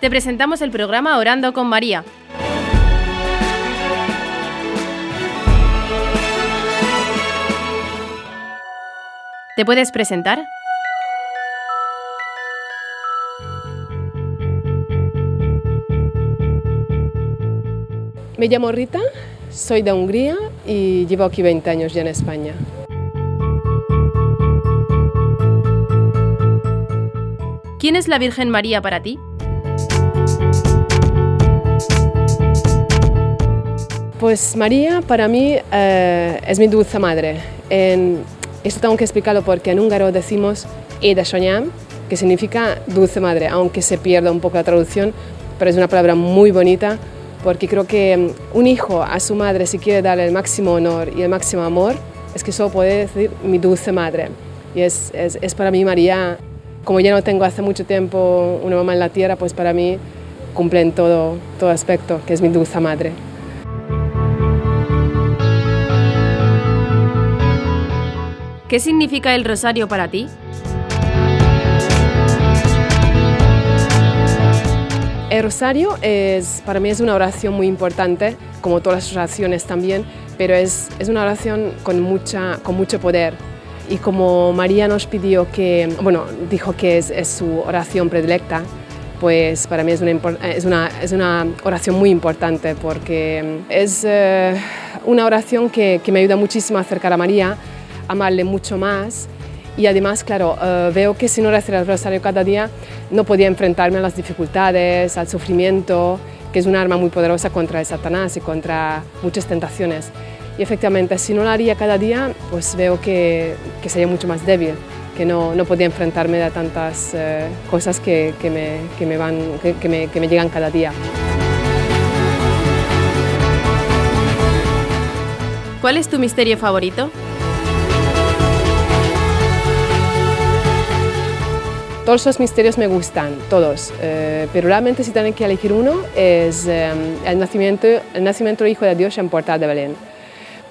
Te presentamos el programa Orando con María. ¿Te puedes presentar? Me llamo Rita, soy de Hungría y llevo aquí 20 años ya en España. ¿Quién es la Virgen María para ti? Pues María para mí eh, es mi dulce madre. En, esto tengo que explicarlo porque en húngaro decimos Édesanyám, que significa dulce madre, aunque se pierda un poco la traducción, pero es una palabra muy bonita porque creo que mm, un hijo a su madre si quiere darle el máximo honor y el máximo amor, es que solo puede decir mi dulce madre. Y es, es, es para mí María, como ya no tengo hace mucho tiempo una mamá en la tierra, pues para mí cumple en todo, todo aspecto, que es mi dulce madre. ¿Qué significa el rosario para ti? El rosario es, para mí es una oración muy importante, como todas las oraciones también, pero es, es una oración con, mucha, con mucho poder. Y como María nos pidió que, bueno, dijo que es, es su oración predilecta, pues para mí es una, es una, es una oración muy importante porque es eh, una oración que, que me ayuda muchísimo a acercar a María amarle mucho más. Y además, claro, uh, veo que si no rezara el rosario cada día, no podía enfrentarme a las dificultades, al sufrimiento, que es un arma muy poderosa contra el Satanás y contra muchas tentaciones. Y efectivamente, si no lo haría cada día, pues veo que, que sería mucho más débil, que no, no podía enfrentarme a tantas uh, cosas que, que, me, que, me van, que, me, que me llegan cada día. ¿Cuál es tu misterio favorito? Todos los misterios me gustan, todos, eh, pero realmente si tienen que elegir uno es eh, el, nacimiento, el nacimiento del Hijo de Dios en Portal de Belén,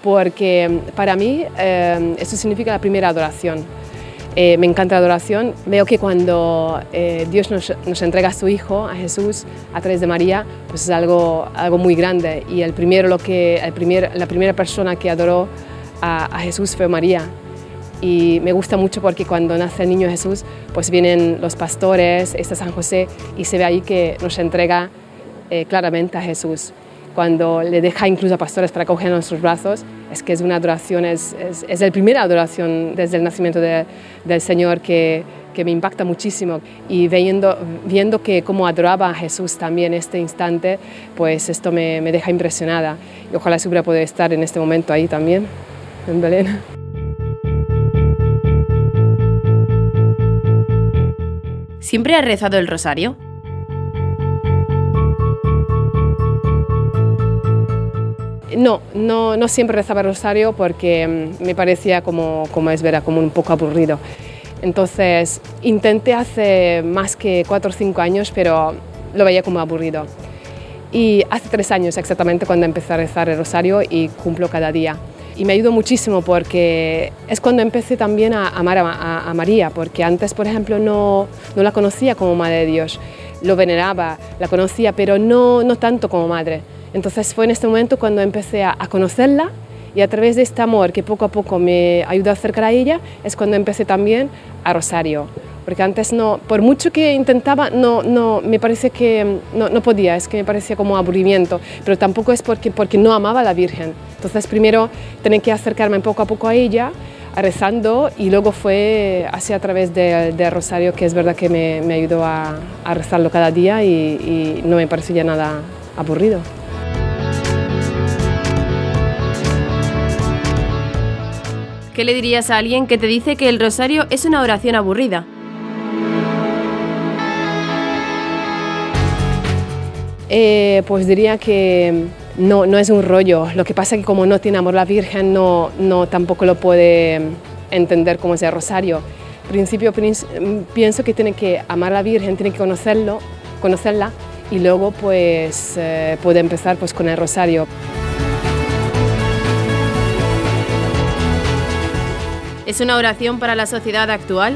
porque para mí eh, eso significa la primera adoración. me encanta la adoración, veo que cuando Dios nos, nos, entrega a su Hijo, a Jesús, a través de María, pues es algo, algo muy grande. Y el primero, lo que, el primer, la primera persona que adoró a, a Jesús fue María y me gusta mucho porque cuando nace el niño Jesús, pues vienen los pastores, está San José y se ve ahí que nos entrega eh, claramente a Jesús. Cuando le deja incluso a pastores para coger en sus brazos, es que es una adoración, es, es, es la primera adoración desde el nacimiento de, del Señor que, que me impacta muchísimo y viendo, viendo que cómo adoraba a Jesús también este instante, pues esto me, me deja impresionada y ojalá se hubiera podido estar en este momento ahí también, en Belén. ¿Siempre has rezado el rosario? No, no, no siempre rezaba el rosario porque mm, me parecía como, como es verdad, como un poco aburrido. Entonces intenté hace más que cuatro o cinco años, pero lo veía como aburrido. Y hace tres años exactamente cuando empecé a rezar el rosario y cumplo cada día y me ayudó muchísimo porque es cuando empecé también a amar a, María, porque antes, por ejemplo, no, no la conocía como Madre de Dios, lo veneraba, la conocía, pero no, no tanto como Madre. Entonces fue en este momento cuando empecé a, a conocerla y a través de este amor que poco a poco me ayudó a acercar a ella, es cuando empecé también a Rosario porque antes no, por mucho que intentaba, no, no, me parece que no, no, podía, es que me parecía como aburrimiento, pero tampoco es porque, porque no amaba a la Virgen. Entonces primero tenía que acercarme poco a poco a ella, rezando, y luego fue así a través del de Rosario, que es verdad que me, me ayudó a, rezarlo cada día y, no me parecía nada aburrido. ¿Qué le dirías a alguien que te dice que el rosario es una oración aburrida? Eh, pues diría que no, no es un rollo. Lo que pasa es que como no tiene amor la Virgen, no, no tampoco lo puede entender como es el rosario. Principio pienso que tiene que amar a la Virgen, tiene que conocerlo, conocerla y luego pues eh, puede empezar pues con el rosario. ¿Es una oración para la sociedad actual?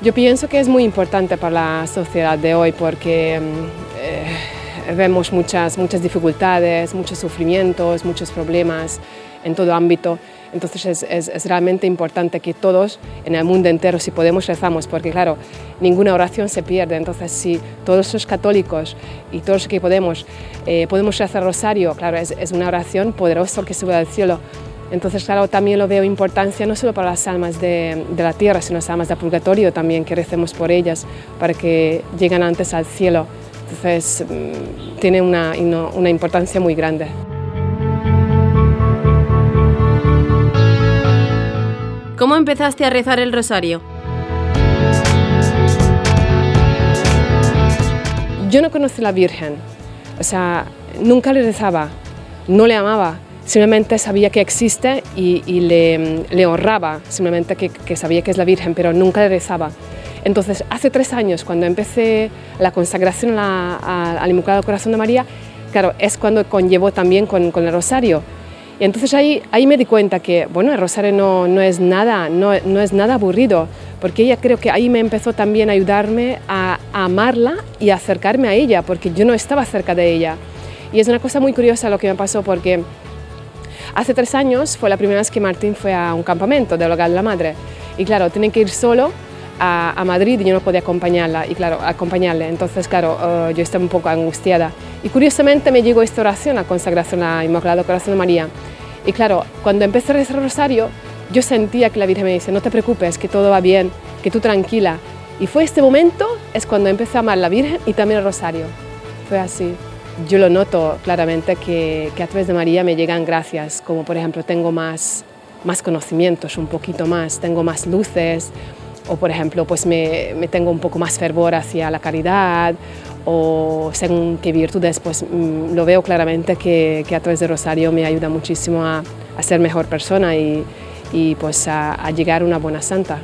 Yo pienso que es muy importante para la sociedad de hoy porque eh, vemos muchas, muchas dificultades, muchos sufrimientos, muchos problemas en todo ámbito. Entonces es, es, realmente importante que todos en el mundo entero, si podemos, rezamos, porque claro, ninguna oración se pierde. Entonces si todos los católicos y todos los que podemos, eh, podemos rezar rosario, claro, es, es una oración poderosa que sube al cielo. Entonces, claro, también lo veo importancia no solo para las almas de, de, la tierra, sino las almas del purgatorio también, que recemos por ellas para que lleguen antes al cielo. Entonces, mm, tiene una, una importancia muy grande. ¿Cómo empezaste a rezar el rosario? Yo no conocí a la Virgen, o sea, nunca le rezaba, no le amaba, simplemente sabía que existe y, le, le, honraba, simplemente que, sabía que es la Virgen, pero nunca le rezaba. Entonces, hace tres años, cuando empecé la consagración al Inmaculado Corazón de María, claro, es cuando conllevó también con, con el rosario. Y entonces ahí, ahí me di cuenta que, bueno, el rosario no, no es nada, no, no, es nada aburrido, porque ella creo que ahí me empezó también a ayudarme a, a, amarla y a acercarme a ella, porque yo no estaba cerca de ella. Y es una cosa muy curiosa lo que me pasó, porque hace tres años fue la primera vez que Martín fue a un campamento del hogar de la madre. Y claro, tienen que ir solo a, Madrid y yo no podía acompañarla, y claro, acompañarle. Entonces, claro, uh, yo estaba un poco angustiada. Y curiosamente me llegó esta oración a consagración a Inmaculado Corazón de María. Y claro, cuando empecé a rezar el rosario, yo sentía que la Virgen me dice, no te preocupes, que todo va bien, que tú tranquila. Y fue este momento, es cuando empecé a amar la Virgen y también el rosario. Fue así. Yo lo noto claramente que, que a través de María me llegan gracias, como por ejemplo tengo más, más conocimientos, un poquito más, tengo más luces, o por ejemplo pues me, me, tengo un poco más fervor hacia la caridad o según qué virtudes pues mm, lo veo claramente que, que, a través de Rosario me ayuda muchísimo a, a ser mejor persona y, y pues a, a llegar a una buena santa.